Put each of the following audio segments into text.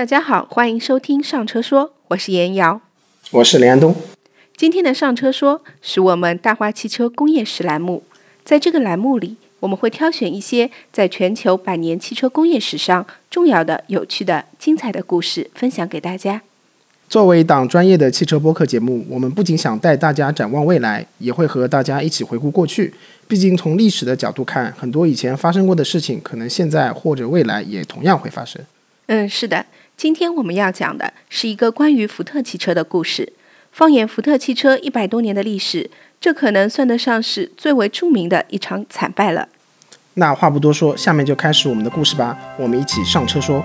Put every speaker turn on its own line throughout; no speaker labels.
大家好，欢迎收听《上车说》，我是严瑶，
我是林安东。
今天的《上车说》是我们大话汽车工业史栏目，在这个栏目里，我们会挑选一些在全球百年汽车工业史上重要的、有趣的、精彩的故事，分享给大家。
作为一档专业的汽车播客节目，我们不仅想带大家展望未来，也会和大家一起回顾过去。毕竟，从历史的角度看，很多以前发生过的事情，可能现在或者未来也同样会发生。
嗯，是的。今天我们要讲的是一个关于福特汽车的故事。放眼福特汽车一百多年的历史，这可能算得上是最为著名的一场惨败了。
那话不多说，下面就开始我们的故事吧。我们一起上车说。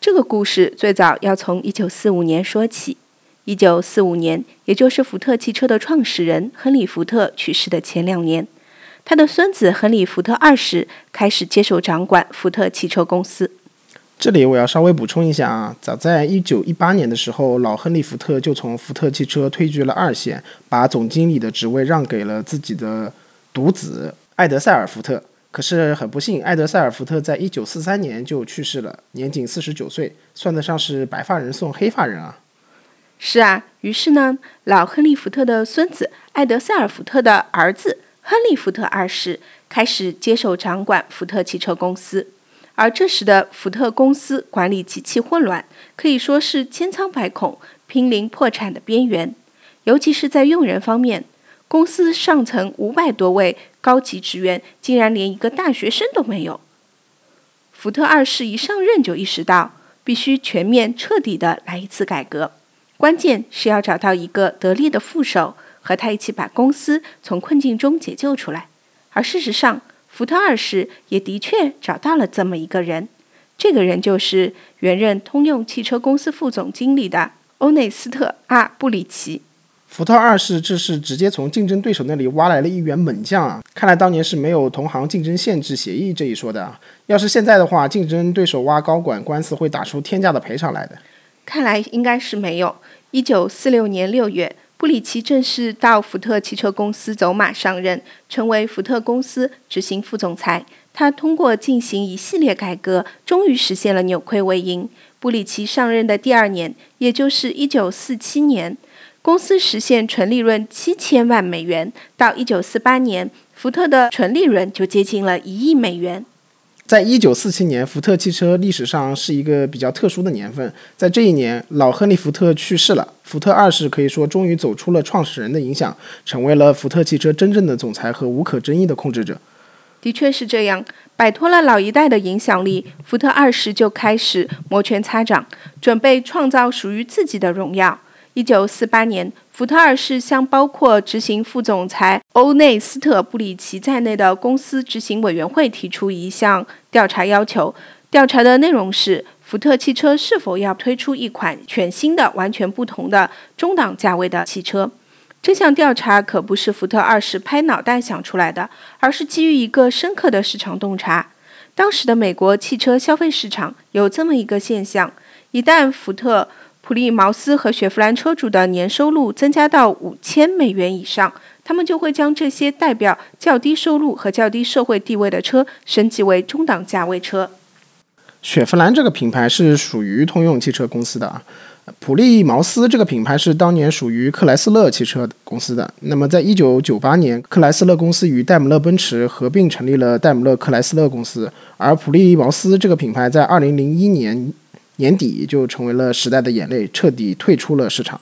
这个故事最早要从一九四五年说起。一九四五年，也就是福特汽车的创始人亨利·福特去世的前两年。他的孙子亨利·福特二世开始接手掌管福特汽车公司。
这里我要稍微补充一下啊，早在一九一八年的时候，老亨利·福特就从福特汽车退居了二线，把总经理的职位让给了自己的独子艾德塞尔·福特。可是很不幸，艾德塞尔·福特在一九四三年就去世了，年仅四十九岁，算得上是白发人送黑发人啊。
是啊，于是呢，老亨利·福特的孙子艾德塞尔·福特的儿子。亨利·福特二世开始接手掌管福特汽车公司，而这时的福特公司管理极其混乱，可以说是千疮百孔、濒临破产的边缘。尤其是在用人方面，公司上层五百多位高级职员竟然连一个大学生都没有。福特二世一上任就意识到，必须全面彻底的来一次改革，关键是要找到一个得力的副手。和他一起把公司从困境中解救出来，而事实上，福特二世也的确找到了这么一个人。这个人就是原任通用汽车公司副总经理的欧内斯特·阿布里奇。
福特二世这是直接从竞争对手那里挖来了一员猛将啊！看来当年是没有同行竞争限制协议这一说的啊。要是现在的话，竞争对手挖高管，官司会打出天价的赔偿来的。
看来应该是没有。一九四六年六月。布里奇正式到福特汽车公司走马上任，成为福特公司执行副总裁。他通过进行一系列改革，终于实现了扭亏为盈。布里奇上任的第二年，也就是1947年，公司实现纯利润七千万美元。到1948年，福特的纯利润就接近了一亿美元。
在一九四七年，福特汽车历史上是一个比较特殊的年份。在这一年，老亨利·福特去世了，福特二世可以说终于走出了创始人的影响，成为了福特汽车真正的总裁和无可争议的控制者。
的确是这样，摆脱了老一代的影响力，福特二世就开始摩拳擦掌，准备创造属于自己的荣耀。一九四八年，福特二世向包括执行副总裁欧内斯特·布里奇在内的公司执行委员会提出一项调查要求。调查的内容是福特汽车是否要推出一款全新的、完全不同的中档价位的汽车。这项调查可不是福特二世拍脑袋想出来的，而是基于一个深刻的市场洞察。当时的美国汽车消费市场有这么一个现象：一旦福特普利茅斯和雪佛兰车主的年收入增加到五千美元以上，他们就会将这些代表较低收入和较低社会地位的车升级为中档价位车。
雪佛兰这个品牌是属于通用汽车公司的啊，普利茅斯这个品牌是当年属于克莱斯勒汽车公司的。那么，在一九九八年，克莱斯勒公司与戴姆勒奔驰合并成立了戴姆勒克莱斯勒公司，而普利茅斯这个品牌在二零零一年。年底就成为了时代的眼泪，彻底退出了市场。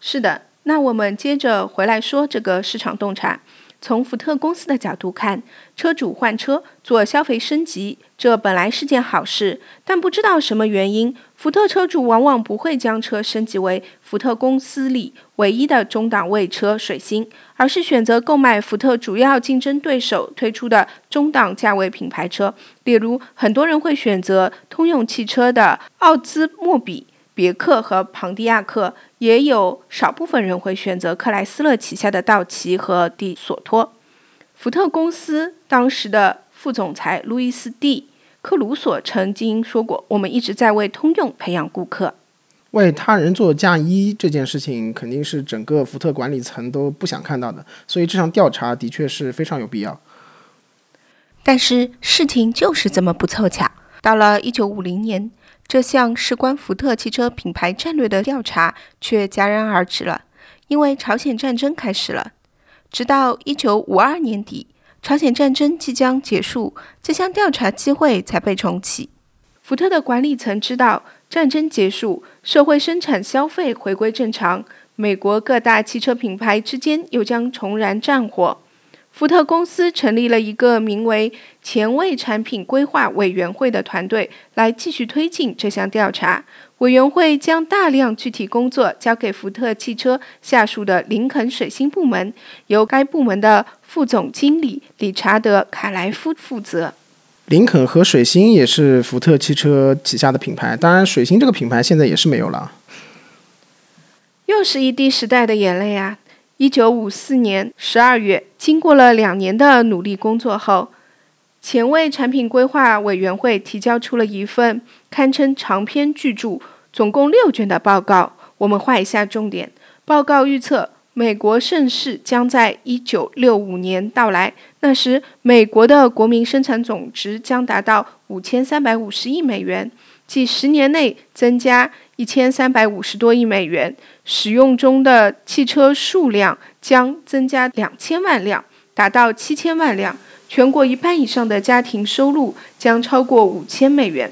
是的，那我们接着回来说这个市场洞察。从福特公司的角度看，车主换车做消费升级，这本来是件好事。但不知道什么原因，福特车主往往不会将车升级为福特公司里唯一的中档位车水星，而是选择购买福特主要竞争对手推出的中档价位品牌车。例如，很多人会选择通用汽车的奥兹莫比。别克和庞蒂亚克，也有少部分人会选择克莱斯勒旗下的道奇和蒂索托。福特公司当时的副总裁路易斯蒂克鲁索曾经说过：“我们一直在为通用培养顾客。”
为他人做嫁衣这件事情，肯定是整个福特管理层都不想看到的，所以这项调查的确是非常有必要。
但是事情就是这么不凑巧，到了一九五零年，这项事关福特汽车品牌战略的调查却戛然而止了，因为朝鲜战争开始了。直到一九五二年底，朝鲜战争即将结束，这项调查机会才被重启。福特的管理层知道。战争结束，社会生产消费回归正常，美国各大汽车品牌之间又将重燃战火。福特公司成立了一个名为“前卫产品规划委员会”的团队，来继续推进这项调查。委员会将大量具体工作交给福特汽车下属的林肯水星部门，由该部门的副总经理理查德·卡莱夫负责。
林肯和水星也是福特汽车旗下的品牌，当然，水星这个品牌现在也是没有了。
又是一滴时代的眼泪啊！一九五四年十二月，经过了两年的努力工作后，前卫产品规划委员会提交出了一份堪称长篇巨著、总共六卷的报告。我们画一下重点：报告预测。美国盛世将在一九六五年到来，那时美国的国民生产总值将达到五千三百五十亿美元，即十年内增加一千三百五十多亿美元。使用中的汽车数量将增加两千万辆，达到七千万辆。全国一半以上的家庭收入将超过五千美元。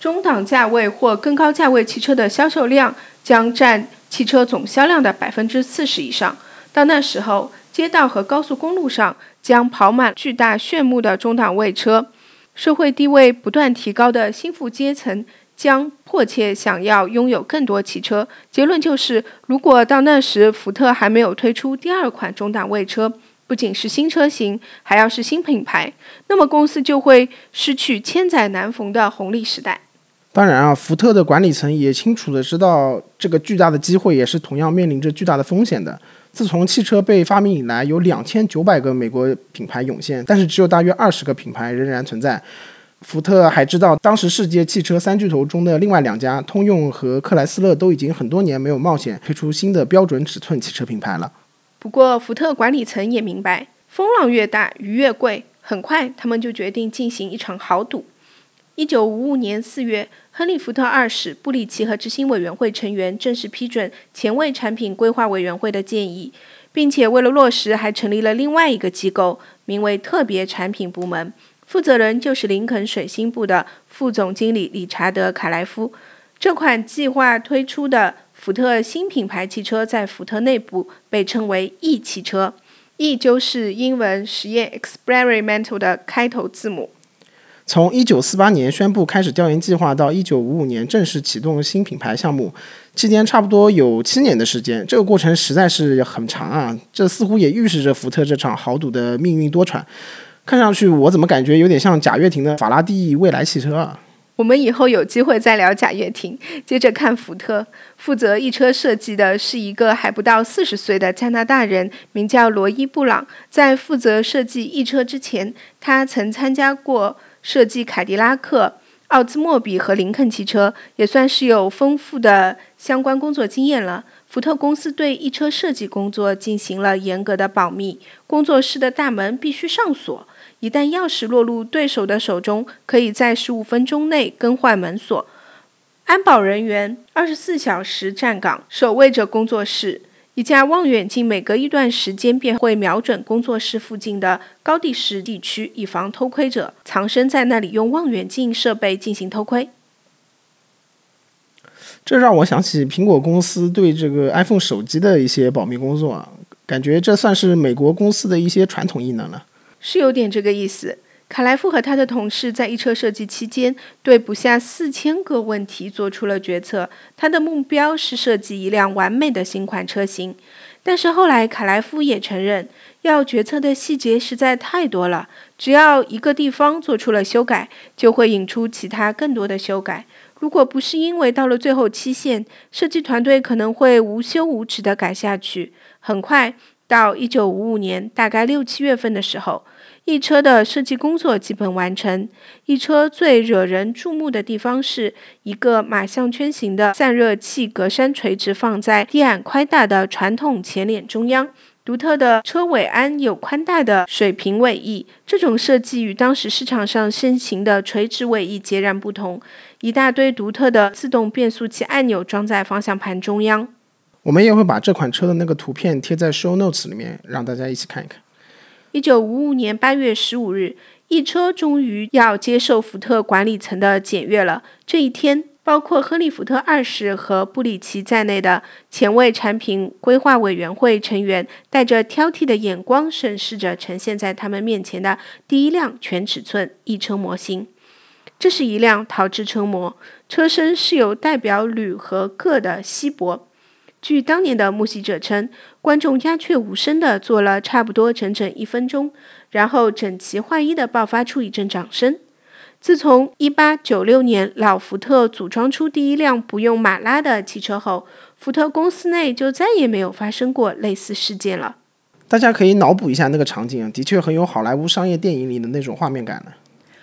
中档价位或更高价位汽车的销售量将占。汽车总销量的百分之四十以上。到那时候，街道和高速公路上将跑满巨大炫目的中档位车。社会地位不断提高的新富阶层将迫切想要拥有更多汽车。结论就是，如果到那时福特还没有推出第二款中档位车，不仅是新车型，还要是新品牌，那么公司就会失去千载难逢的红利时代。
当然啊，福特的管理层也清楚的知道，这个巨大的机会也是同样面临着巨大的风险的。自从汽车被发明以来，有两千九百个美国品牌涌现，但是只有大约二十个品牌仍然存在。福特还知道，当时世界汽车三巨头中的另外两家，通用和克莱斯勒都已经很多年没有冒险推出新的标准尺寸汽车品牌了。
不过，福特管理层也明白，风浪越大，鱼越贵。很快，他们就决定进行一场豪赌。一九五五年四月，亨利·福特二世、布里奇和执行委员会成员正式批准前卫产品规划委员会的建议，并且为了落实，还成立了另外一个机构，名为特别产品部门，负责人就是林肯水星部的副总经理理查德·卡莱夫。这款计划推出的福特新品牌汽车在福特内部被称为 E 汽车，E 就是英文实验 experimental 的开头字母。
从一九四八年宣布开始调研计划到一九五五年正式启动新品牌项目，期间差不多有七年的时间。这个过程实在是很长啊！这似乎也预示着福特这场豪赌的命运多舛。看上去，我怎么感觉有点像贾跃亭的法拉第未来汽车啊？
我们以后有机会再聊贾跃亭。接着看福特，负责一车设计的是一个还不到四十岁的加拿大人，名叫罗伊·布朗。在负责设计一车之前，他曾参加过。设计凯迪拉克、奥兹莫比和林肯汽车，也算是有丰富的相关工作经验了。福特公司对一车设计工作进行了严格的保密，工作室的大门必须上锁，一旦钥匙落入对手的手中，可以在十五分钟内更换门锁。安保人员二十四小时站岗，守卫着工作室。一架望远镜每隔一段时间便会瞄准工作室附近的高地势地区，以防偷窥者藏身在那里用望远镜设备进行偷窥。
这让我想起苹果公司对这个 iPhone 手机的一些保密工作啊，感觉这算是美国公司的一些传统异能了。
是有点这个意思。卡莱夫和他的同事在一车设计期间，对不下四千个问题做出了决策。他的目标是设计一辆完美的新款车型。但是后来，卡莱夫也承认，要决策的细节实在太多了。只要一个地方做出了修改，就会引出其他更多的修改。如果不是因为到了最后期限，设计团队可能会无休无止地改下去。很快，到一九五五年大概六七月份的时候。一车的设计工作基本完成。一车最惹人注目的地方是一个马项圈形的散热器格栅，垂直放在低矮宽大的传统前脸中央。独特的车尾安有宽大的水平尾翼，这种设计与当时市场上盛行的垂直尾翼截然不同。一大堆独特的自动变速器按钮装在方向盘中央。
我们也会把这款车的那个图片贴在 show notes 里面，让大家一起看一看。
一九五五年八月十五日，翼车终于要接受福特管理层的检阅了。这一天。包括亨利·福特二世和布里奇在内的前卫产品规划委员会成员，带着挑剔的眼光审视着呈现在他们面前的第一辆全尺寸翼车模型。这是一辆陶制车模，车身是由代表铝和铬的锡箔。据当年的目击者称，观众鸦雀无声地坐了差不多整整一分钟，然后整齐划一地爆发出一阵掌声。自从1896年老福特组装出第一辆不用马拉的汽车后，福特公司内就再也没有发生过类似事件了。
大家可以脑补一下那个场景，的确很有好莱坞商业电影里的那种画面感呢。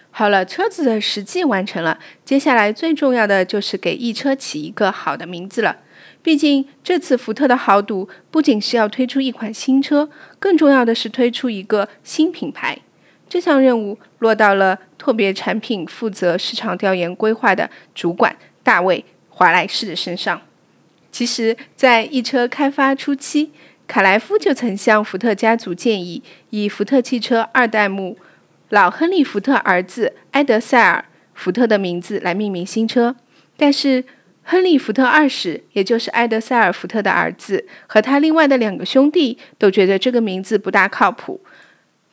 好了，车子的实际完成了，接下来最重要的就是给一车起一个好的名字了。毕竟这次福特的豪赌不仅是要推出一款新车，更重要的是推出一个新品牌。这项任务落到了特别产品负责市场调研规划的主管大卫·华莱士的身上。其实，在一车开发初期，卡莱夫就曾向福特家族建议，以福特汽车二代目老亨利·福特儿子埃德塞尔·福特的名字来命名新车。但是，亨利·福特二世，也就是埃德塞尔·福特的儿子，和他另外的两个兄弟都觉得这个名字不大靠谱。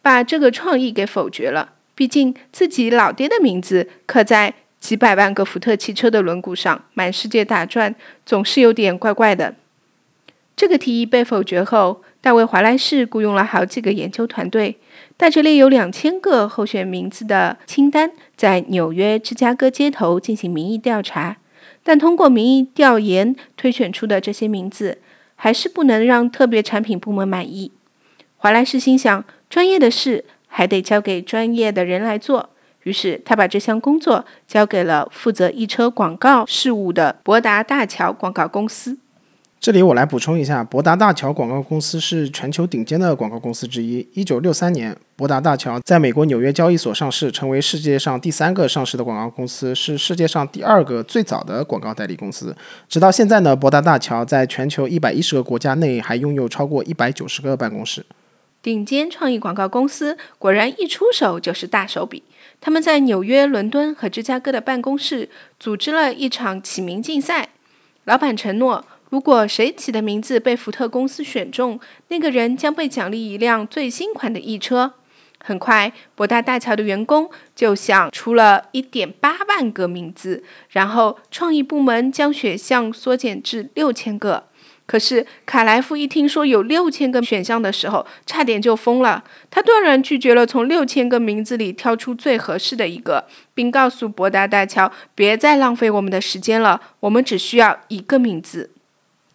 把这个创意给否决了。毕竟自己老爹的名字刻在几百万个福特汽车的轮毂上，满世界打转，总是有点怪怪的。这个提议被否决后，大卫·华莱士雇佣了好几个研究团队，带着列有两千个候选名字的清单，在纽约、芝加哥街头进行民意调查。但通过民意调研推选出的这些名字，还是不能让特别产品部门满意。华莱士心想。专业的事还得交给专业的人来做，于是他把这项工作交给了负责一车广告事务的博达大桥广告公司。
这里我来补充一下，博达大桥广告公司是全球顶尖的广告公司之一。一九六三年，博达大桥在美国纽约交易所上市，成为世界上第三个上市的广告公司，是世界上第二个最早的广告代理公司。直到现在呢，博达大桥在全球一百一十个国家内还拥有超过一百九十个办公室。
顶尖创意广告公司果然一出手就是大手笔。他们在纽约、伦敦和芝加哥的办公室组织了一场起名竞赛。老板承诺，如果谁起的名字被福特公司选中，那个人将被奖励一辆最新款的翼车。很快，博大大桥的员工就想出了一点八万个名字，然后创意部门将选项缩减至六千个。可是卡莱夫一听说有六千个选项的时候，差点就疯了。他断然拒绝了从六千个名字里挑出最合适的一个，并告诉博达大桥：“别再浪费我们的时间了，我们只需要一个名字。”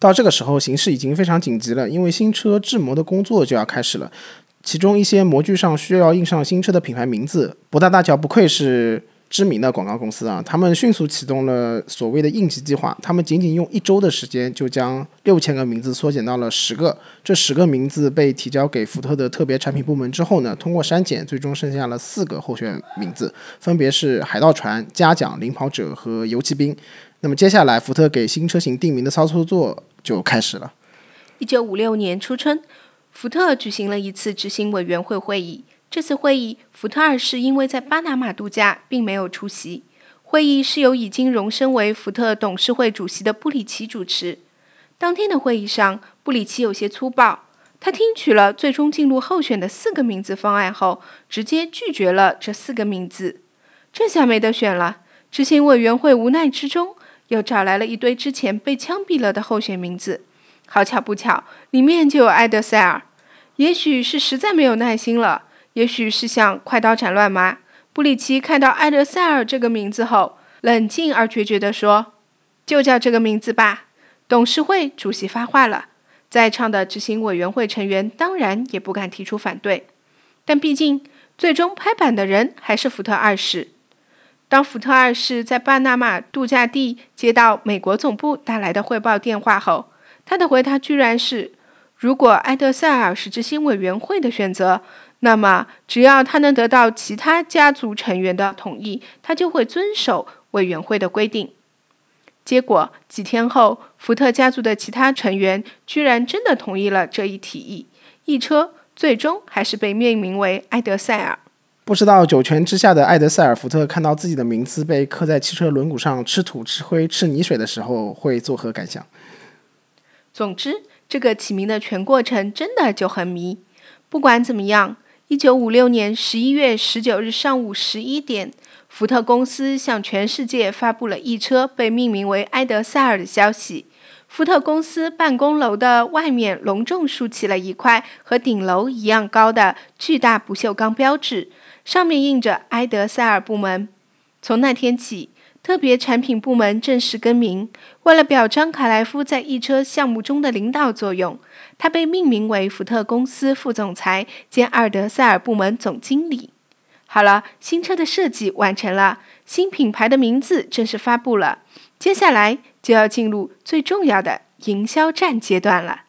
到这个时候，形势已经非常紧急了，因为新车制模的工作就要开始了，其中一些模具上需要印上新车的品牌名字。博达大桥不愧是。知名的广告公司啊，他们迅速启动了所谓的应急计划。他们仅仅用一周的时间，就将六千个名字缩减到了十个。这十个名字被提交给福特的特别产品部门之后呢，通过删减，最终剩下了四个候选名字，分别是海盗船、嘉奖、领跑者和游骑兵。那么接下来，福特给新车型定名的操作就开始了。
一九五六年初春，福特举行了一次执行委员会会议。这次会议，福特二世因为在巴拿马度假，并没有出席。会议是由已经荣升为福特董事会主席的布里奇主持。当天的会议上，布里奇有些粗暴，他听取了最终进入候选的四个名字方案后，直接拒绝了这四个名字。这下没得选了，执行委员会无奈之中，又找来了一堆之前被枪毙了的候选名字。好巧不巧，里面就有埃德塞尔。也许是实在没有耐心了。也许是想快刀斩乱麻，布里奇看到埃德塞尔这个名字后，冷静而决绝地说：“就叫这个名字吧。”董事会主席发话了，在场的执行委员会成员当然也不敢提出反对。但毕竟最终拍板的人还是福特二世。当福特二世在巴拿马度假地接到美国总部打来的汇报电话后，他的回答居然是：如果埃德塞尔是执行委员会的选择，那么只要他能得到其他家族成员的同意，他就会遵守委员会的规定。结果几天后，福特家族的其他成员居然真的同意了这一提议，一车最终还是被命名为埃德塞尔。
不知道九泉之下的埃德塞尔·福特看到自己的名字被刻在汽车轮毂上，吃土、吃灰、吃泥水的时候，会作何感想？
总之，这个起名的全过程真的就很迷。不管怎么样，一九五六年十一月十九日上午十一点，福特公司向全世界发布了一车被命名为埃德塞尔的消息。福特公司办公楼的外面隆重竖起了一块和顶楼一样高的巨大不锈钢标志。上面印着埃德塞尔部门。从那天起，特别产品部门正式更名。为了表彰卡莱夫在一车项目中的领导作用，他被命名为福特公司副总裁兼埃德塞尔部门总经理。好了，新车的设计完成了，新品牌的名字正式发布了。接下来就要进入最重要的营销战阶段了。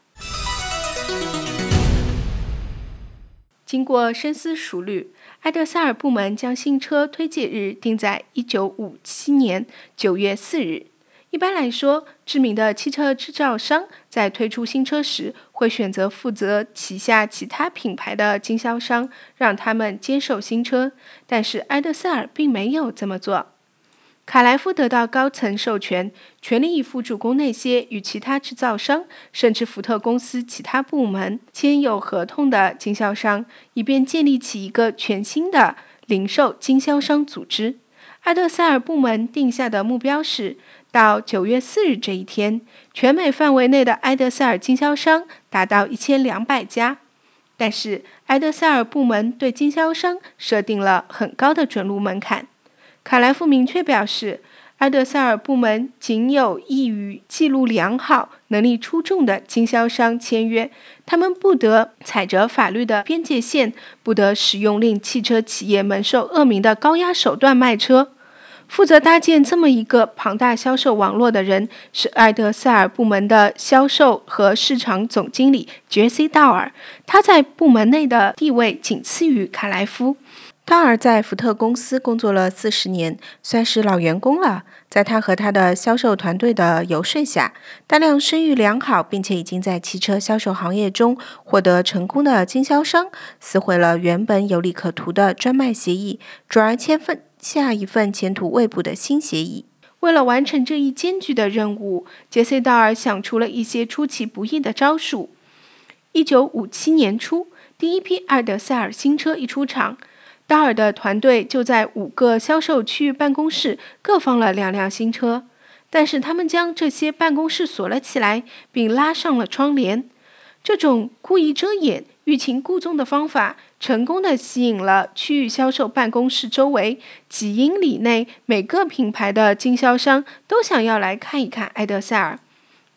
经过深思熟虑。埃德塞尔部门将新车推介日定在一九五七年九月四日。一般来说，知名的汽车制造商在推出新车时，会选择负责旗下其他品牌的经销商，让他们接受新车。但是埃德塞尔并没有这么做。卡莱夫得到高层授权，全力以赴主攻那些与其他制造商，甚至福特公司其他部门签有合同的经销商，以便建立起一个全新的零售经销商组织。埃德塞尔部门定下的目标是，到九月四日这一天，全美范围内的埃德塞尔经销商达到一千两百家。但是，埃德塞尔部门对经销商设定了很高的准入门槛。卡莱夫明确表示，埃德塞尔部门仅有意与记录良好、能力出众的经销商签约，他们不得踩着法律的边界线，不得使用令汽车企业蒙受恶名的高压手段卖车。负责搭建这么一个庞大销售网络的人是埃德塞尔部门的销售和市场总经理杰西·道尔，他在部门内的地位仅次于卡莱夫。道尔在福特公司工作了四十年，算是老员工了。在他和他的销售团队的游说下，大量声誉良好并且已经在汽车销售行业中获得成功的经销商撕毁了原本有利可图的专卖协议，转而签份下一份前途未卜的新协议。为了完成这一艰巨的任务，杰西·道尔想出了一些出其不意的招数。一九五七年初，第一批阿尔德塞尔新车一出厂。达尔的团队就在五个销售区域办公室各放了两辆新车，但是他们将这些办公室锁了起来，并拉上了窗帘。这种故意遮掩、欲擒故纵的方法，成功的吸引了区域销售办公室周围几英里内每个品牌的经销商都想要来看一看埃德塞尔。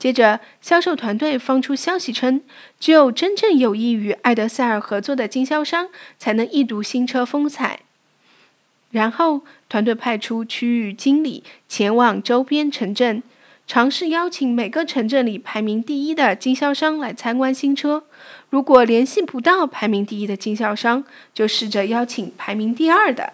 接着，销售团队放出消息称，只有真正有意与埃德塞尔合作的经销商才能一睹新车风采。然后，团队派出区域经理前往周边城镇，尝试邀请每个城镇里排名第一的经销商来参观新车。如果联系不到排名第一的经销商，就试着邀请排名第二的。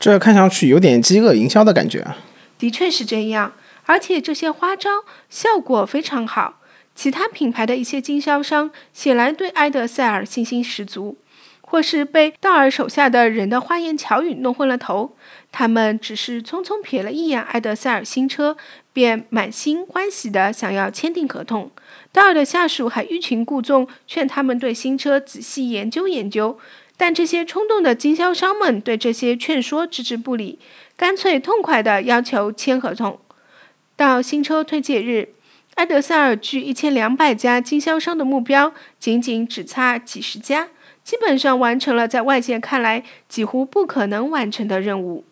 这看上去有点饥饿营销的感觉啊！
的确是这样。而且这些花招效果非常好，其他品牌的一些经销商显然对埃德塞尔信心十足，或是被道尔手下的人的花言巧语弄昏了头。他们只是匆匆瞥了一眼埃德塞尔新车，便满心欢喜地想要签订合同。道尔的下属还欲擒故纵，劝他们对新车仔细研究研究，但这些冲动的经销商们对这些劝说置之不理，干脆痛快地要求签合同。到新车推介日，埃德塞尔距一千两百家经销商的目标仅仅只差几十家，基本上完成了在外界看来几乎不可能完成的任务。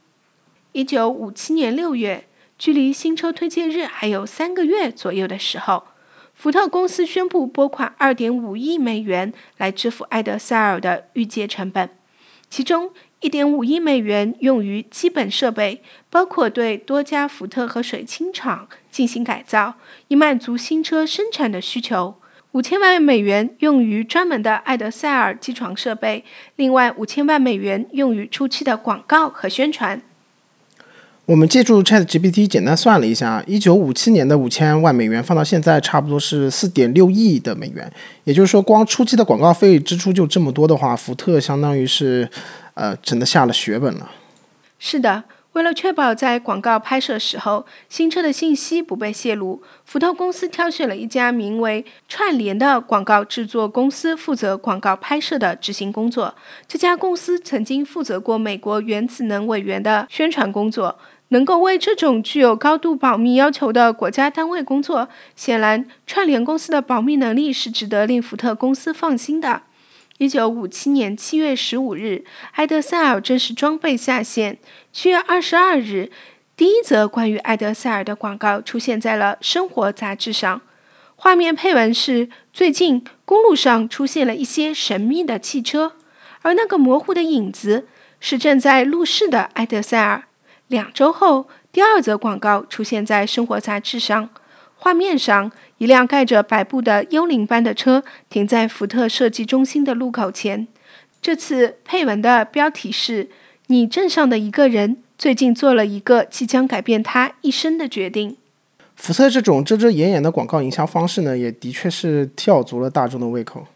一九五七年六月，距离新车推介日还有三个月左右的时候，福特公司宣布拨款二点五亿美元来支付埃德塞尔的预借成本。其中1.5亿美元用于基本设备，包括对多家福特和水清厂进行改造，以满足新车生产的需求。五千万美元用于专门的埃德塞尔机床设备，另外五千万美元用于初期的广告和宣传。
我们借助 Chat GPT 简单算了一下，一九五七年的五千万美元放到现在，差不多是四点六亿的美元。也就是说，光初期的广告费支出就这么多的话，福特相当于是，呃，真的下了血本了。
是的。为了确保在广告拍摄时候新车的信息不被泄露，福特公司挑选了一家名为“串联”的广告制作公司负责广告拍摄的执行工作。这家公司曾经负责过美国原子能委员的宣传工作，能够为这种具有高度保密要求的国家单位工作。显然，串联公司的保密能力是值得令福特公司放心的。一九五七年七月十五日，埃德塞尔正式装备下线。七月二十二日，第一则关于埃德塞尔的广告出现在了《生活》杂志上。画面配文是：“最近公路上出现了一些神秘的汽车，而那个模糊的影子是正在路试的埃德塞尔。”两周后，第二则广告出现在《生活》杂志上。画面上，一辆盖着白布的幽灵般的车停在福特设计中心的路口前。这次配文的标题是：“你镇上的一个人最近做了一个即将改变他一生的决定。”
福特这种遮遮掩掩的广告营销方式呢，也的确是吊足了大众的胃口。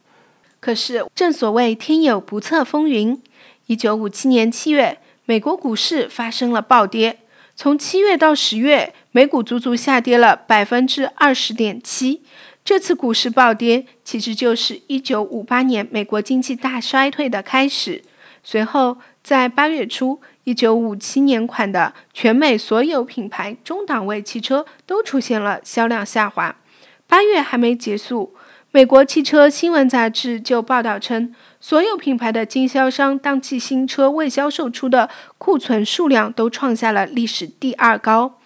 可是，正所谓天有不测风云，一九五七年七月，美国股市发生了暴跌。从七月到十月，美股足足下跌了百分之二十点七。这次股市暴跌，其实就是一九五八年美国经济大衰退的开始。随后，在八月初，一九五七年款的全美所有品牌中档位汽车都出现了销量下滑。八月还没结束。美国汽车新闻杂志就报道称，所有品牌的经销商当季新车未销售出的库存数量都创下了历史第二高。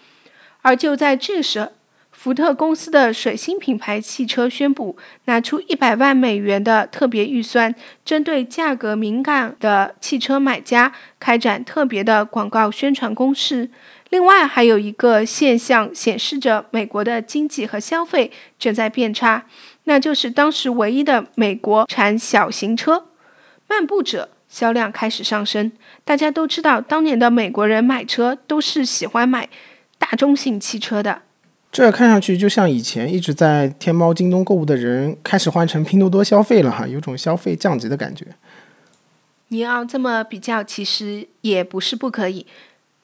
而就在这时，福特公司的水星品牌汽车宣布拿出一百万美元的特别预算，针对价格敏感的汽车买家开展特别的广告宣传攻势。另外，还有一个现象显示着美国的经济和消费正在变差。那就是当时唯一的美国产小型车，漫步者销量开始上升。大家都知道，当年的美国人买车都是喜欢买大中型汽车的。
这看上去就像以前一直在天猫、京东购物的人开始换成拼多多消费了哈，有种消费降级的感觉。
你要这么比较，其实也不是不可以。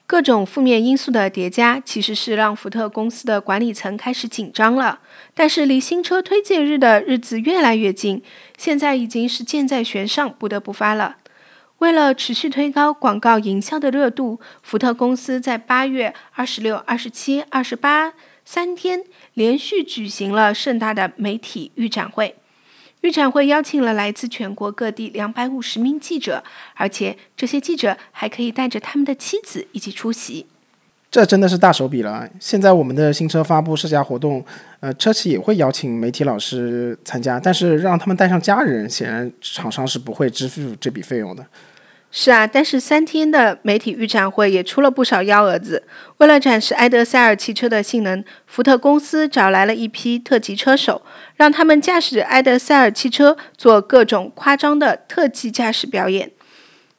各种负面因素的叠加，其实是让福特公司的管理层开始紧张了。但是离新车推介日的日子越来越近，现在已经是箭在弦上，不得不发了。为了持续推高广告营销的热度，福特公司在八月二十六、二十七、二十八三天连续举行了盛大的媒体预展会。预展会邀请了来自全国各地两百五十名记者，而且这些记者还可以带着他们的妻子一起出席。
这真的是大手笔了！现在我们的新车发布试驾活动，呃，车企也会邀请媒体老师参加，但是让他们带上家人，显然厂商是不会支付这笔费用的。
是啊，但是三天的媒体预展会也出了不少幺蛾子。为了展示埃德塞尔汽车的性能，福特公司找来了一批特级车手，让他们驾驶埃德塞尔汽车做各种夸张的特技驾驶表演。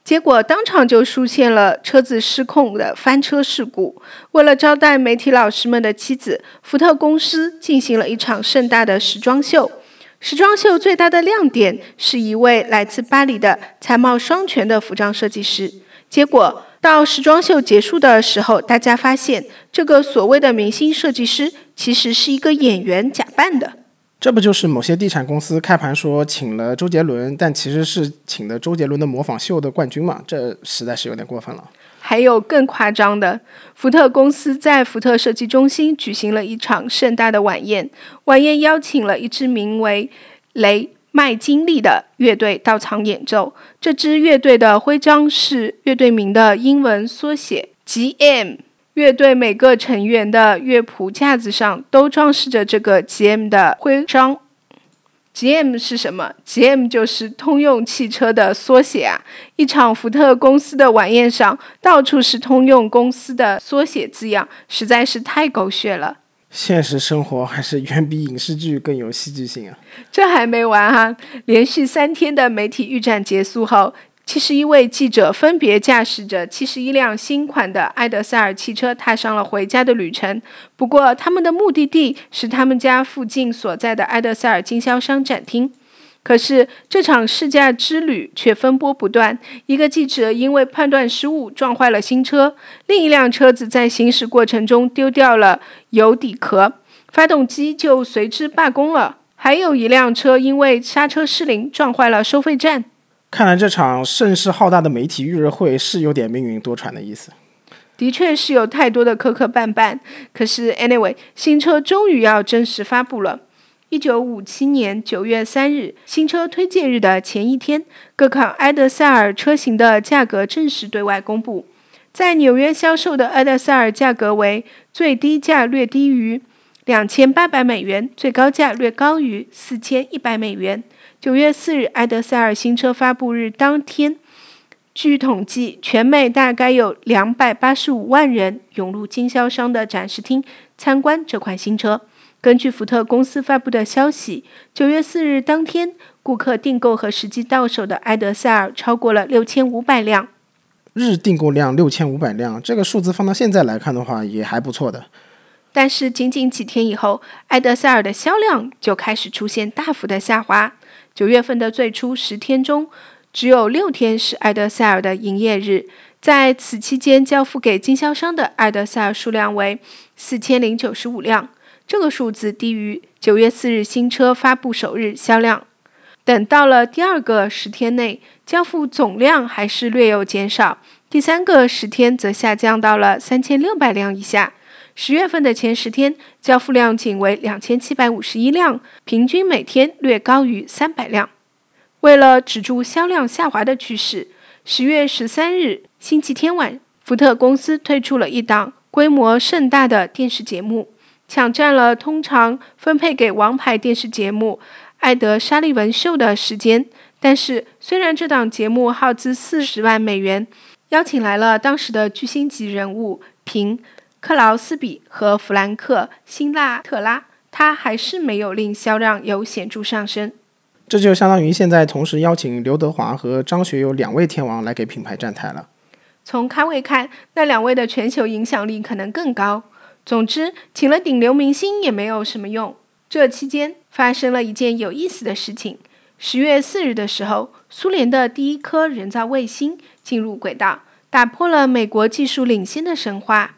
结果当场就出现了车子失控的翻车事故。为了招待媒体老师们的妻子，福特公司进行了一场盛大的时装秀。时装秀最大的亮点是一位来自巴黎的才貌双全的服装设计师。结果到时装秀结束的时候，大家发现这个所谓的明星设计师其实是一个演员假扮的。
这不就是某些地产公司开盘说请了周杰伦，但其实是请的周杰伦的模仿秀的冠军嘛？这实在是有点过分了。
还有更夸张的，福特公司在福特设计中心举行了一场盛大的晚宴，晚宴邀请了一支名为雷麦金利的乐队到场演奏。这支乐队的徽章是乐队名的英文缩写 G.M。乐队每个成员的乐谱架子上都装饰着这个 G.M 的徽章。GM 是什么？GM 就是通用汽车的缩写啊！一场福特公司的晚宴上，到处是通用公司的缩写字样，实在是太狗血了。
现实生活还是远比影视剧更有戏剧性啊！
这还没完哈！连续三天的媒体预战结束后。七十一位记者分别驾驶着七十一辆新款的埃德塞尔汽车，踏上了回家的旅程。不过，他们的目的地是他们家附近所在的埃德塞尔经销商展厅。可是，这场试驾之旅却风波不断。一个记者因为判断失误撞坏了新车，另一辆车子在行驶过程中丢掉了油底壳，发动机就随之罢工了。还有一辆车因为刹车失灵撞坏了收费站。
看来这场声势浩大的媒体预热会是有点命运多舛的意思。
的确是有太多的磕磕绊绊，可是 anyway，新车终于要正式发布了。一九五七年九月三日，新车推荐日的前一天，各款埃德塞尔车型的价格正式对外公布。在纽约销售的埃德塞尔价格为最低价略低于两千八百美元，最高价略高于四千一百美元。九月四日，埃德塞尔新车发布日当天，据统计，全美大概有两百八十五万人涌入经销商的展示厅参观这款新车。根据福特公司发布的消息，九月四日当天，顾客订购和实际到手的埃德塞尔超过了六千五百辆。
日订购量六千五百辆，这个数字放到现在来看的话，也还不错的。
但是，仅仅几天以后，埃德塞尔的销量就开始出现大幅的下滑。九月份的最初十天中，只有六天是埃德塞尔的营业日。在此期间，交付给经销商的埃德塞尔数量为四千零九十五辆，这个数字低于九月四日新车发布首日销量。等到了第二个十天内，交付总量还是略有减少，第三个十天则下降到了三千六百辆以下。十月份的前十天，交付量仅为两千七百五十一辆，平均每天略高于三百辆。为了止住销量下滑的趋势，十月十三日星期天晚，福特公司推出了一档规模盛大的电视节目，抢占了通常分配给王牌电视节目《艾德·沙利文秀》的时间。但是，虽然这档节目耗资四十万美元，邀请来了当时的巨星级人物平。克劳斯比和弗兰克辛纳特拉，他还是没有令销量有显著上升。
这就相当于现在同时邀请刘德华和张学友两位天王来给品牌站台了。
从咖位看，那两位的全球影响力可能更高。总之，请了顶流明星也没有什么用。这期间发生了一件有意思的事情：十月四日的时候，苏联的第一颗人造卫星进入轨道，打破了美国技术领先的神话。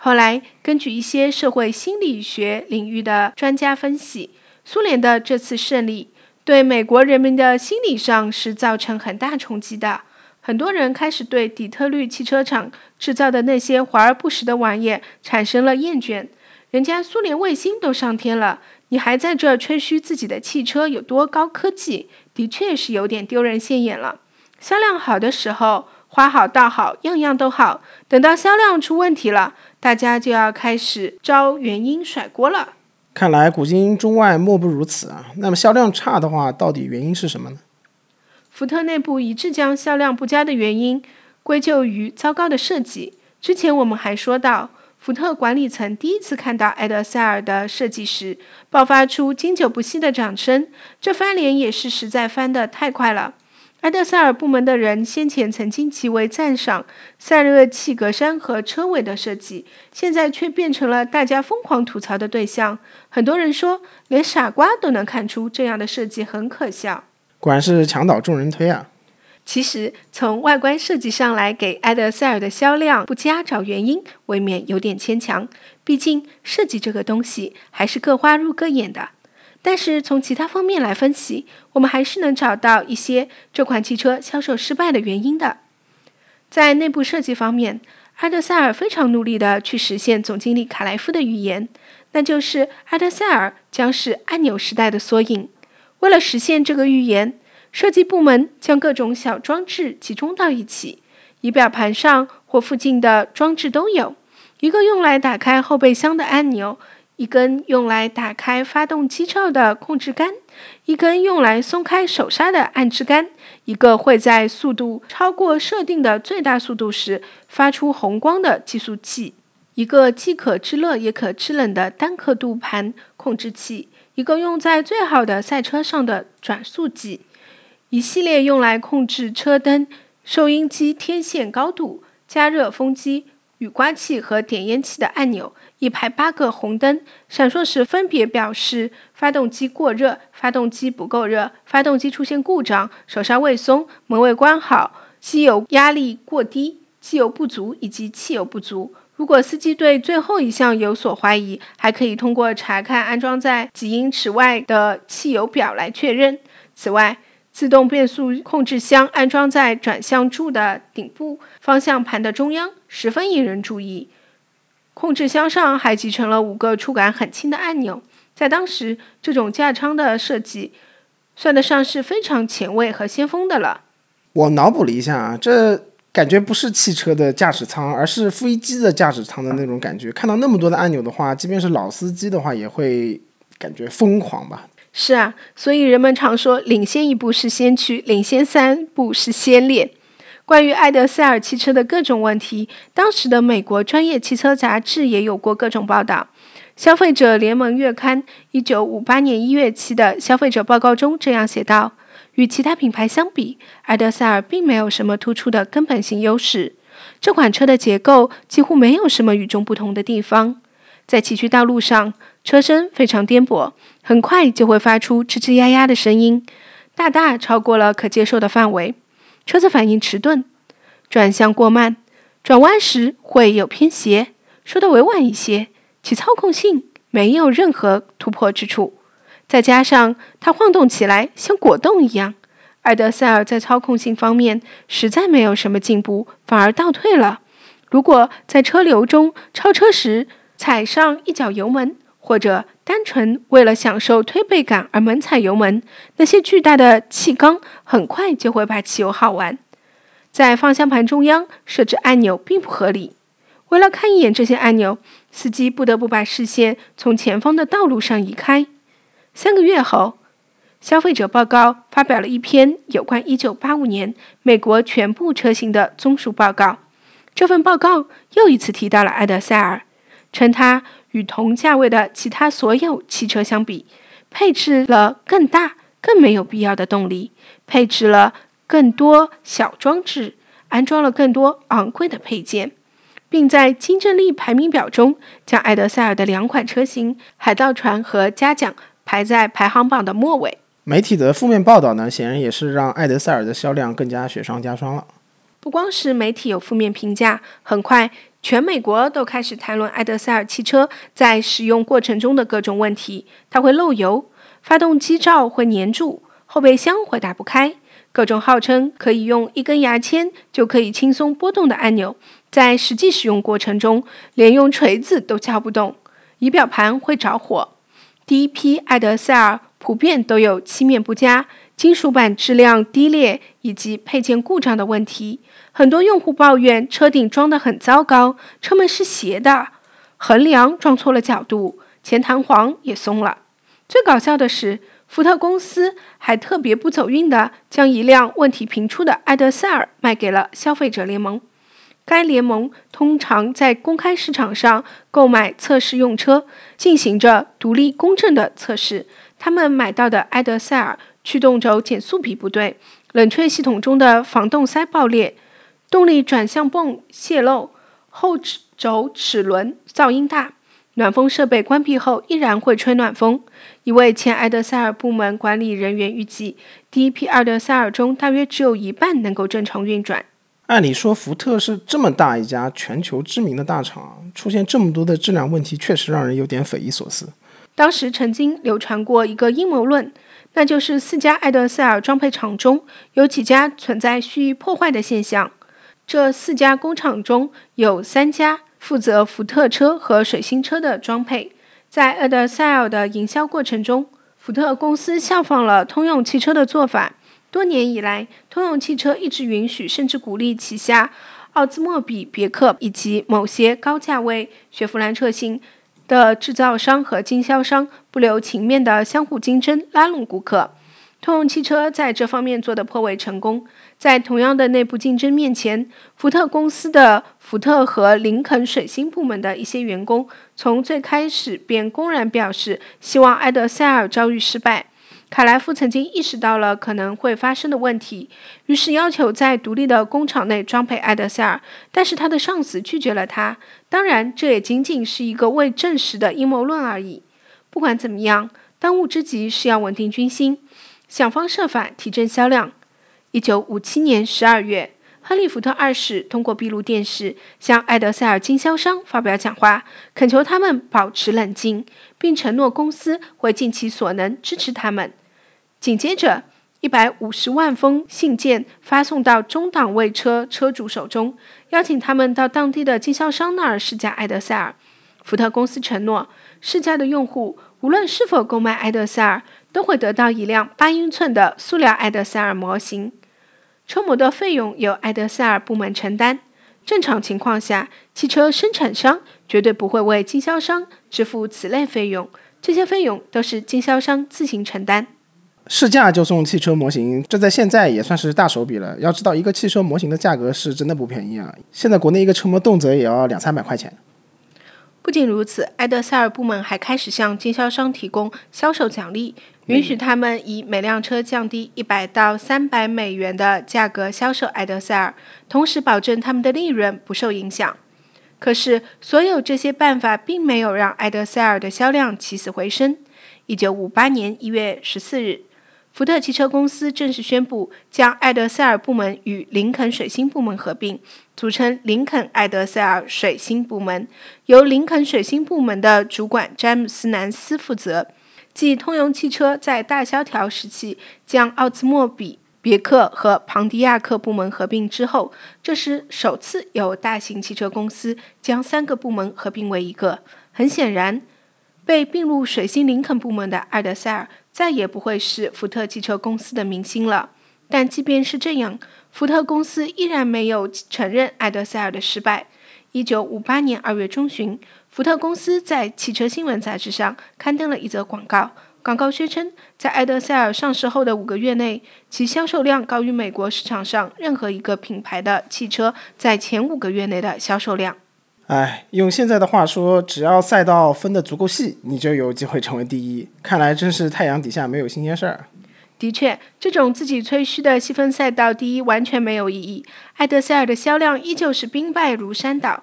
后来，根据一些社会心理学领域的专家分析，苏联的这次胜利对美国人民的心理上是造成很大冲击的。很多人开始对底特律汽车厂制造的那些华而不实的玩意产生了厌倦。人家苏联卫星都上天了，你还在这吹嘘自己的汽车有多高科技，的确是有点丢人现眼了。销量好的时候，花好稻好，样样都好；等到销量出问题了，大家就要开始招原因甩锅了。
看来古今中外莫不如此啊。那么销量差的话，到底原因是什么呢？
福特内部一致将销量不佳的原因归咎于糟糕的设计。之前我们还说到，福特管理层第一次看到埃德塞尔的设计时，爆发出经久不息的掌声。这翻脸也是实在翻得太快了。埃德塞尔部门的人先前曾经极为赞赏散热器格栅和车尾的设计，现在却变成了大家疯狂吐槽的对象。很多人说，连傻瓜都能看出这样的设计很可笑。
果然是墙倒众人推啊！
其实从外观设计上来给埃德塞尔的销量不佳找原因，未免有点牵强。毕竟设计这个东西还是各花入各眼的。但是从其他方面来分析，我们还是能找到一些这款汽车销售失败的原因的。在内部设计方面，阿德塞尔非常努力地去实现总经理卡莱夫的预言，那就是阿德塞尔将是按钮时代的缩影。为了实现这个预言，设计部门将各种小装置集中到一起，仪表盘上或附近的装置都有。一个用来打开后备箱的按钮。一根用来打开发动机罩的控制杆，一根用来松开手刹的按制杆，一个会在速度超过设定的最大速度时发出红光的计速器，一个既可制热也可制冷的单刻度盘控制器，一个用在最好的赛车上的转速计，一系列用来控制车灯、收音机天线高度、加热风机。雨刮器和点烟器的按钮，一排八个红灯闪烁时，分别表示发动机过热、发动机不够热、发动机出现故障、手刹未松、门未关好、机油压力过低、机油不足以及汽油不足。如果司机对最后一项有所怀疑，还可以通过查看安装在几英尺外的汽油表来确认。此外，自动变速控制箱安装在转向柱的顶部，方向盘的中央，十分引人注意。控制箱上还集成了五个触感很轻的按钮，在当时，这种架舱的设计算得上是非常前卫和先锋的了。
我脑补了一下啊，这感觉不是汽车的驾驶舱，而是飞机的驾驶舱的那种感觉。看到那么多的按钮的话，即便是老司机的话，也会感觉疯狂吧。
是啊，所以人们常说，领先一步是先驱，领先三步是先烈。关于埃德塞尔汽车的各种问题，当时的美国专业汽车杂志也有过各种报道。消费者联盟月刊一九五八年一月期的消费者报告中这样写道：与其他品牌相比，埃德塞尔并没有什么突出的根本性优势。这款车的结构几乎没有什么与众不同的地方。在崎岖道路上，车身非常颠簸，很快就会发出吱吱呀呀的声音，大大超过了可接受的范围。车子反应迟钝，转向过慢，转弯时会有偏斜。说的委婉一些，其操控性没有任何突破之处。再加上它晃动起来像果冻一样，埃德塞尔在操控性方面实在没有什么进步，反而倒退了。如果在车流中超车时，踩上一脚油门，或者单纯为了享受推背感而猛踩油门，那些巨大的气缸很快就会把汽油耗完。在方向盘中央设置按钮并不合理。为了看一眼这些按钮，司机不得不把视线从前方的道路上移开。三个月后，消费者报告发表了一篇有关1985年美国全部车型的综述报告。这份报告又一次提到了埃德塞尔。称它与同价位的其他所有汽车相比，配置了更大、更没有必要的动力，配置了更多小装置，安装了更多昂贵的配件，并在竞争力排名表中将埃德塞尔的两款车型——海盗船和嘉奖排在排行榜的末尾。
媒体的负面报道呢，显然也是让埃德塞尔的销量更加雪上加霜了。
不光是媒体有负面评价，很快。全美国都开始谈论埃德塞尔汽车在使用过程中的各种问题：它会漏油，发动机罩会粘住，后备箱会打不开。各种号称可以用一根牙签就可以轻松拨动的按钮，在实际使用过程中连用锤子都敲不动。仪表盘会着火。第一批埃德塞尔普遍都有漆面不佳、金属板质量低劣以及配件故障的问题。很多用户抱怨车顶装得很糟糕，车门是斜的，横梁装错了角度，前弹簧也松了。最搞笑的是，福特公司还特别不走运的将一辆问题频出的埃德塞尔卖给了消费者联盟。该联盟通常在公开市场上购买测试用车，进行着独立公正的测试。他们买到的埃德塞尔驱动轴减速比不对，冷却系统中的防冻塞爆裂。动力转向泵泄漏，后轴齿轮噪音大，暖风设备关闭后依然会吹暖风。一位前埃德塞尔部门管理人员预计，第一批埃德塞尔中大约只有一半能够正常运转。
按理说，福特是这么大一家全球知名的大厂，出现这么多的质量问题，确实让人有点匪夷所思。
当时曾经流传过一个阴谋论，那就是四家埃德塞尔装配厂中有几家存在蓄意破坏的现象。这四家工厂中有三家负责福特车和水星车的装配。在埃德塞尔的营销过程中，福特公司效仿了通用汽车的做法。多年以来，通用汽车一直允许甚至鼓励旗下奥兹莫比、别克以及某些高价位雪佛兰车型的制造商和经销商不留情面的相互竞争，拉拢顾客。通用汽车在这方面做得颇为成功。在同样的内部竞争面前，福特公司的福特和林肯水星部门的一些员工从最开始便公然表示希望埃德塞尔遭遇失败。卡莱夫曾经意识到了可能会发生的问题，于是要求在独立的工厂内装配埃德塞尔，但是他的上司拒绝了他。当然，这也仅仅是一个未证实的阴谋论而已。不管怎么样，当务之急是要稳定军心。想方设法提振销量。一九五七年十二月，亨利·福特二世通过闭路电视向埃德塞尔经销商发表讲话，恳求他们保持冷静，并承诺公司会尽其所能支持他们。紧接着，一百五十万封信件发送到中档位车车主手中，邀请他们到当地的经销商那儿试驾埃德塞尔。福特公司承诺，试驾的用户无论是否购买埃德塞尔。都会得到一辆八英寸的塑料埃德塞尔模型，车模的费用由埃德塞尔部门承担。正常情况下，汽车生产商绝对不会为经销商支付此类费用，这些费用都是经销商自行承担。
试驾就送汽车模型，这在现在也算是大手笔了。要知道，一个汽车模型的价格是真的不便宜啊！现在国内一个车模动辄也要两三百块钱。
不仅如此，埃德塞尔部门还开始向经销商提供销售奖励。允许他们以每辆车降低一百到三百美元的价格销售埃德塞尔，同时保证他们的利润不受影响。可是，所有这些办法并没有让埃德塞尔的销量起死回生。一九五八年一月十四日，福特汽车公司正式宣布将埃德塞尔部门与林肯水星部门合并，组成林肯埃德塞尔水星部门，由林肯水星部门的主管詹姆斯南斯负责。继通用汽车在大萧条时期将奥兹莫比、别克和庞迪亚克部门合并之后，这是首次有大型汽车公司将三个部门合并为一个。很显然，被并入水星林肯部门的埃德塞尔再也不会是福特汽车公司的明星了。但即便是这样，福特公司依然没有承认埃德塞尔的失败。一九五八年二月中旬。福特公司在汽车新闻杂志上刊登了一则广告。广告宣称，在埃德塞尔上市后的五个月内，其销售量高于美国市场上任何一个品牌的汽车在前五个月内的销售量。
哎，用现在的话说，只要赛道分得足够细，你就有机会成为第一。看来真是太阳底下没有新鲜事儿。
的确，这种自己吹嘘的细分赛道第一完全没有意义。埃德塞尔的销量依旧是兵败如山倒。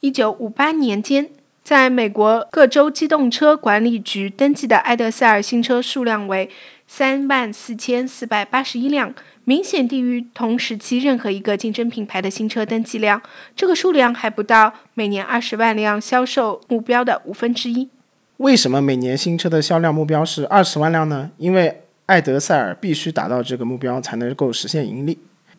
一九五八年间。在美国各州机动车管理局登记的埃德塞尔新车数量为三万四千四百八十一辆，明显低于同时期任何一个竞争品牌的新车登记量。这个数量还不到每年二十万辆销售目标的五分之一。
为什么每年新车的销量目标是二十万辆呢？因为埃德塞尔必须达到这个目标才能够实现盈利。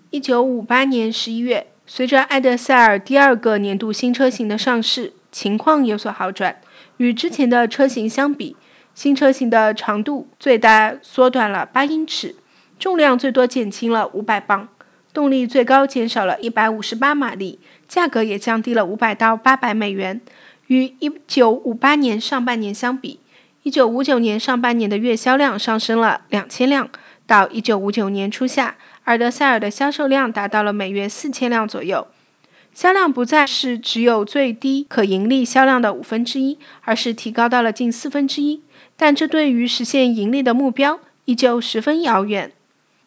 一九五八年十一月，随着埃德塞尔第二个年度新车型的上市。情况有所好转，与之前的车型相比，新车型的长度最大缩短了八英尺，重量最多减轻了五百磅，动力最高减少了一百五十八马力，价格也降低了五百到八百美元。与一九五八年上半年相比，一九五九年上半年的月销量上升了两千辆，到一九五九年初夏，尔德塞尔的销售量达到了每月四千辆左右。销量不再是只有最低可盈利销量的五分之一，而是提高到了近四分之一。但这对于实现盈利的目标依旧十分遥远。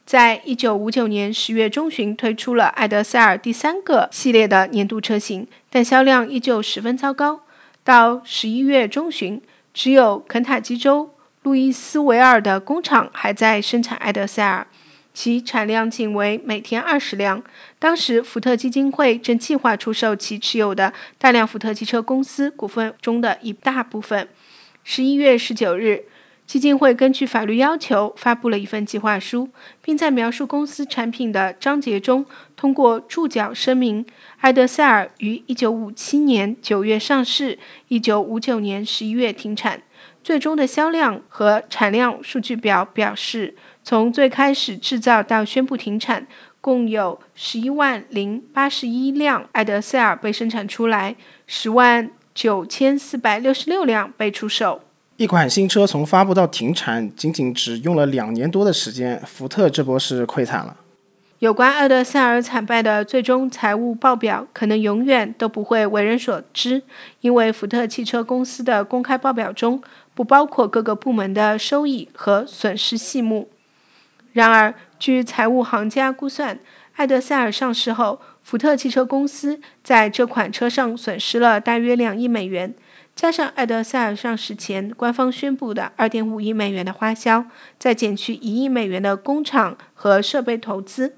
在一九五九年十月中旬推出了埃德塞尔第三个系列的年度车型，但销量依旧十分糟糕。到十一月中旬，只有肯塔基州路易斯维尔的工厂还在生产埃德塞尔。其产量仅为每天二十辆。当时，福特基金会正计划出售其持有的大量福特汽车公司股份中的一大部分。十一月十九日，基金会根据法律要求发布了一份计划书，并在描述公司产品的章节中通过注脚声明：埃德塞尔于一九五七年九月上市，一九五九年十一月停产。最终的销量和产量数据表表示。从最开始制造到宣布停产，共有十一万零八十一辆埃德塞尔被生产出来，十万九千四百六十六辆被出售。
一款新车从发布到停产，仅仅只用了两年多的时间，福特这波是亏惨了。
有关埃德塞尔惨败的最终财务报表，可能永远都不会为人所知，因为福特汽车公司的公开报表中不包括各个部门的收益和损失细目。然而，据财务行家估算，埃德塞尔上市后，福特汽车公司在这款车上损失了大约两亿美元。加上埃德塞尔上市前官方宣布的2.5亿美元的花销，再减去1亿美元的工厂和设备投资，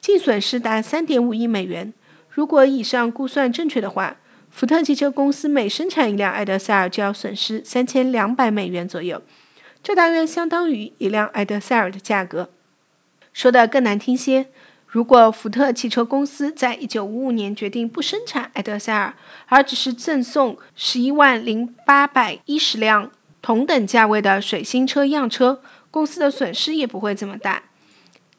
净损失达3.5亿美元。如果以上估算正确的话，福特汽车公司每生产一辆埃德塞尔就要损失3200美元左右，这大约相当于一辆埃德塞尔的价格。说的更难听些。如果福特汽车公司在一九五五年决定不生产埃德塞尔，而只是赠送十一万零八百一十辆同等价位的水星车样车，公司的损失也不会这么大。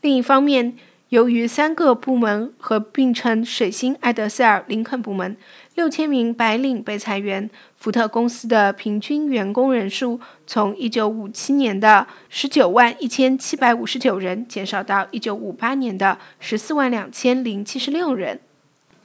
另一方面，由于三个部门合并成水星埃德塞尔林肯部门，六千名白领被裁员，福特公司的平均员工人数从一九五七年的十九万一千七百五十九人减少到一九五八年的十四万两千零七十六人。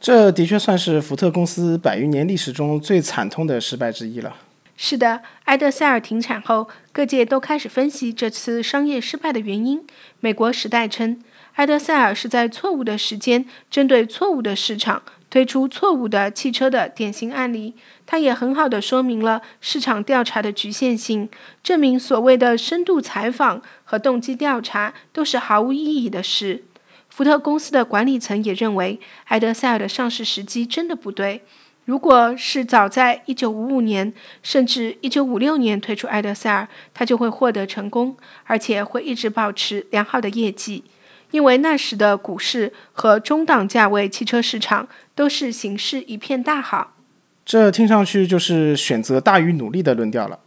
这的确算是福特公司百余年历史中最惨痛的失败之一了。
是的，埃德塞尔停产后，各界都开始分析这次商业失败的原因。美国《时代》称。埃德塞尔是在错误的时间，针对错误的市场推出错误的汽车的典型案例。它也很好的说明了市场调查的局限性，证明所谓的深度采访和动机调查都是毫无意义的事。福特公司的管理层也认为，埃德塞尔的上市时机真的不对。如果是早在1955年，甚至1956年推出埃德塞尔，它就会获得成功，而且会一直保持良好的业绩。因为那时的股市和中档价位汽车市场都是形势一片大好，
这听上去就是选择大于努力的论调了。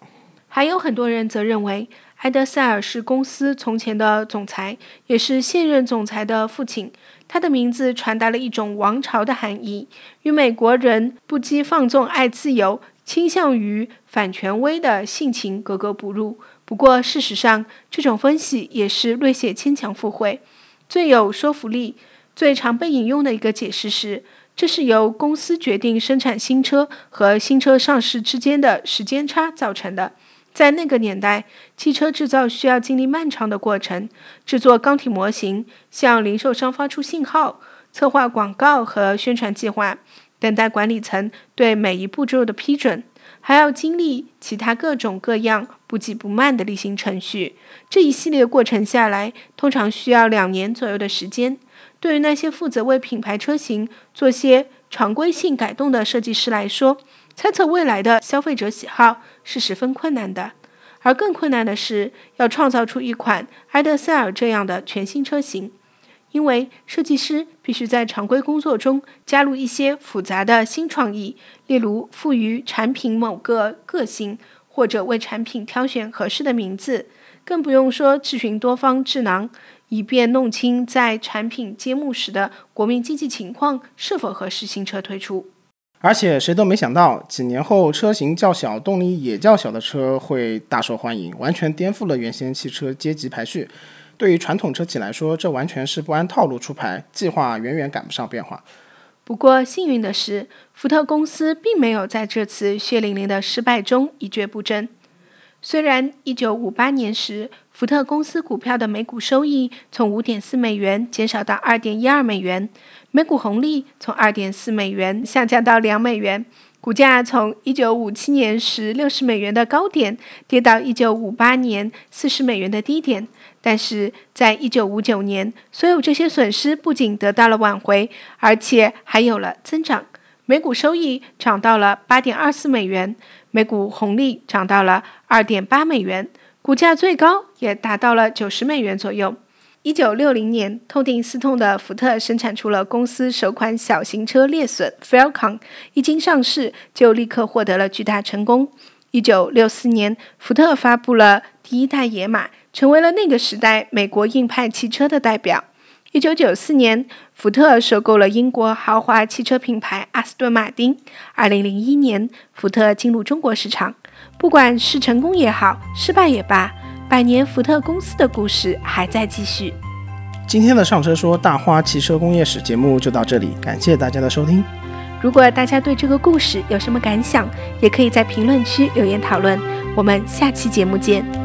还有很多人则认为，埃德塞尔是公司从前的总裁，也是现任总裁的父亲。他的名字传达了一种王朝的含义，与美国人不羁放纵、爱自由、倾向于反权威的性情格格不入。不过，事实上，这种分析也是略显牵强附会。最有说服力、最常被引用的一个解释是，这是由公司决定生产新车和新车上市之间的时间差造成的。在那个年代，汽车制造需要经历漫长的过程：制作钢体模型、向零售商发出信号、策划广告和宣传计划、等待管理层对每一步骤的批准。还要经历其他各种各样不急不慢的例行程序，这一系列过程下来，通常需要两年左右的时间。对于那些负责为品牌车型做些常规性改动的设计师来说，猜测未来的消费者喜好是十分困难的。而更困难的是，要创造出一款埃德塞尔这样的全新车型。因为设计师必须在常规工作中加入一些复杂的新创意，例如赋予产品某个个性，或者为产品挑选合适的名字，更不用说质询多方智囊，以便弄清在产品揭幕时的国民经济情况是否合适新车推出。
而且谁都没想到，几年后车型较小、动力也较小的车会大受欢迎，完全颠覆了原先汽车阶级排序。对于传统车企来说，这完全是不按套路出牌，计划远远赶不上变化。
不过幸运的是，福特公司并没有在这次血淋淋的失败中一蹶不振。虽然1958年时，福特公司股票的每股收益从5.4美元减少到2.12美元，每股红利从2.4美元下降到2美元。股价从1957年时60美元的高点跌到1958年40美元的低点，但是在1959年，所有这些损失不仅得到了挽回，而且还有了增长。每股收益涨到了8.24美元，每股红利涨到了2.8美元，股价最高也达到了90美元左右。一九六零年，痛定思痛的福特生产出了公司首款小型车猎隼 Falcon，一经上市就立刻获得了巨大成功。一九六四年，福特发布了第一代野马，成为了那个时代美国硬派汽车的代表。一九九四年，福特收购了英国豪华汽车品牌阿斯顿马丁。二零零一年，福特进入中国市场。不管是成功也好，失败也罢，百年福特公司的故事还在继续。
今天的上车说大花汽车工业史节目就到这里，感谢大家的收听。
如果大家对这个故事有什么感想，也可以在评论区留言讨论。我们下期节目见。